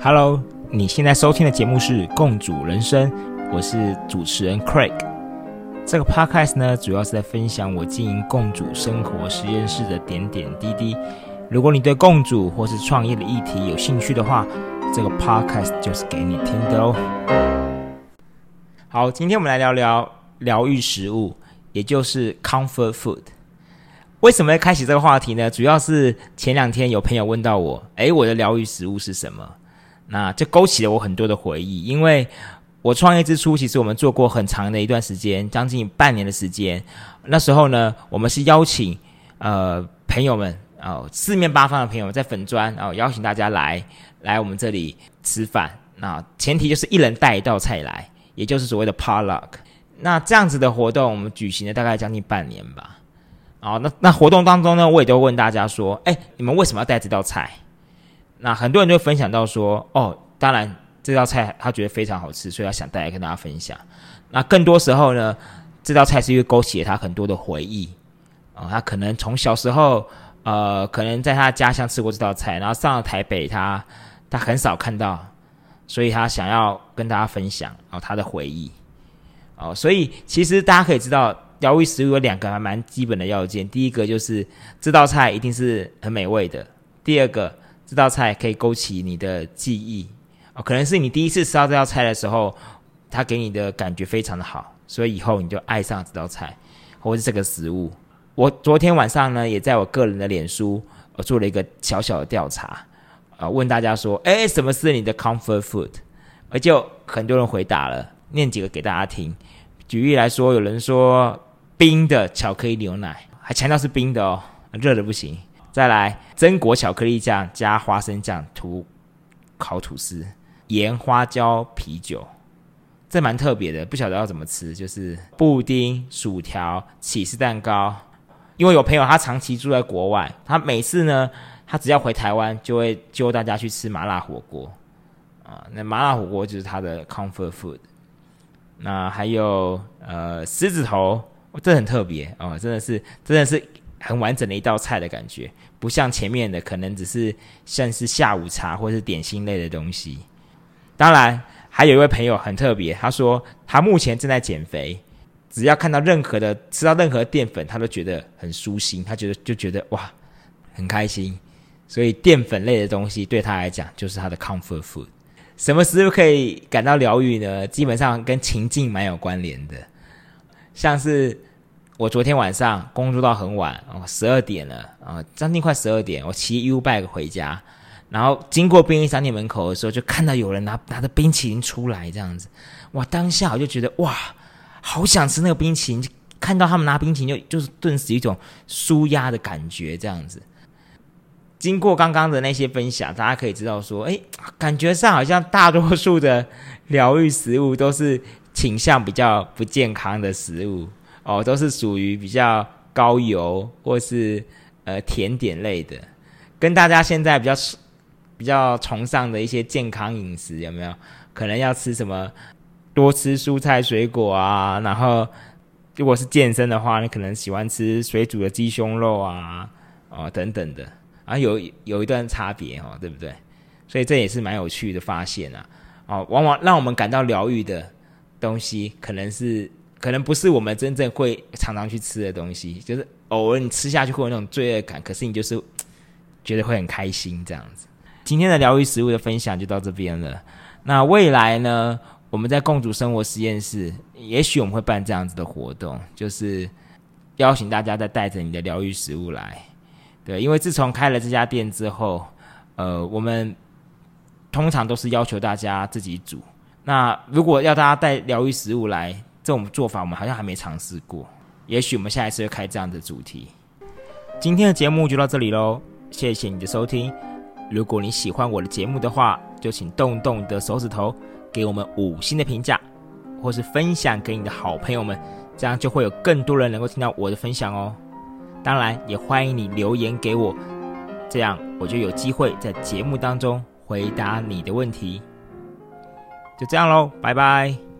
Hello，你现在收听的节目是《共主人生》，我是主持人 Craig。这个 Podcast 呢，主要是在分享我经营共主生活实验室的点点滴滴。如果你对共主或是创业的议题有兴趣的话，这个 Podcast 就是给你听的哦。好，今天我们来聊聊疗愈食物，也就是 Comfort Food。为什么要开启这个话题呢？主要是前两天有朋友问到我，诶，我的疗愈食物是什么？那这勾起了我很多的回忆，因为我创业之初，其实我们做过很长的一段时间，将近半年的时间。那时候呢，我们是邀请呃朋友们哦，四面八方的朋友在粉砖哦，邀请大家来来我们这里吃饭。那前提就是一人带一道菜来，也就是所谓的 potluck。那这样子的活动，我们举行了大概将近半年吧。哦，那那活动当中呢，我也都问大家说，哎，你们为什么要带这道菜？那很多人就分享到说，哦，当然这道菜他觉得非常好吃，所以他想带来跟大家分享。那更多时候呢，这道菜是因为勾起了他很多的回忆啊，他可能从小时候，呃，可能在他家乡吃过这道菜，然后上了台北，他他很少看到，所以他想要跟大家分享哦他的回忆哦，所以其实大家可以知道，疗愈食物有两个还蛮基本的要件，第一个就是这道菜一定是很美味的，第二个。这道菜可以勾起你的记忆哦，可能是你第一次吃到这道菜的时候，它给你的感觉非常的好，所以以后你就爱上这道菜，或是这个食物。我昨天晚上呢，也在我个人的脸书，我做了一个小小的调查，啊，问大家说，哎，什么是你的 comfort food？而就很多人回答了，念几个给大家听。举例来说，有人说冰的巧克力牛奶，还强调是冰的哦，热的不行。再来，榛果巧克力酱加花生酱涂烤吐司，盐花椒啤酒，这蛮特别的，不晓得要怎么吃。就是布丁、薯条、起司蛋糕。因为有朋友他长期住在国外，他每次呢，他只要回台湾，就会揪大家去吃麻辣火锅啊。那麻辣火锅就是他的 comfort food。那还有呃狮子头，这很特别哦，真的是，真的是。很完整的一道菜的感觉，不像前面的可能只是像是下午茶或是点心类的东西。当然，还有一位朋友很特别，他说他目前正在减肥，只要看到任何的吃到任何淀粉，他都觉得很舒心，他觉得就觉得哇很开心。所以淀粉类的东西对他来讲就是他的 comfort food。什么时候可以感到疗愈呢？基本上跟情境蛮有关联的，像是。我昨天晚上工作到很晚哦，十二点了啊，将近快十二点。我骑 U bike 回家，然后经过便利商店门口的时候，就看到有人拿拿着冰淇淋出来，这样子，哇！当下我就觉得哇，好想吃那个冰淇淋。看到他们拿冰淇淋，就就是顿时一种舒压的感觉，这样子。经过刚刚的那些分享，大家可以知道说，哎，感觉上好像大多数的疗愈食物都是倾向比较不健康的食物。哦，都是属于比较高油或是呃甜点类的，跟大家现在比较比较崇尚的一些健康饮食有没有？可能要吃什么？多吃蔬菜水果啊，然后如果是健身的话，你可能喜欢吃水煮的鸡胸肉啊，哦等等的，啊有有一段差别哦，对不对？所以这也是蛮有趣的发现啊，哦，往往让我们感到疗愈的东西，可能是。可能不是我们真正会常常去吃的东西，就是偶尔你吃下去会有那种罪恶感，可是你就是觉得会很开心这样子。今天的疗愈食物的分享就到这边了。那未来呢，我们在共主生活实验室，也许我们会办这样子的活动，就是邀请大家再带着你的疗愈食物来。对，因为自从开了这家店之后，呃，我们通常都是要求大家自己煮。那如果要大家带疗愈食物来，这种做法我们好像还没尝试过，也许我们下一次会开这样的主题。今天的节目就到这里喽，谢谢你的收听。如果你喜欢我的节目的话，就请动动你的手指头，给我们五星的评价，或是分享给你的好朋友们，这样就会有更多人能够听到我的分享哦。当然，也欢迎你留言给我，这样我就有机会在节目当中回答你的问题。就这样喽，拜拜。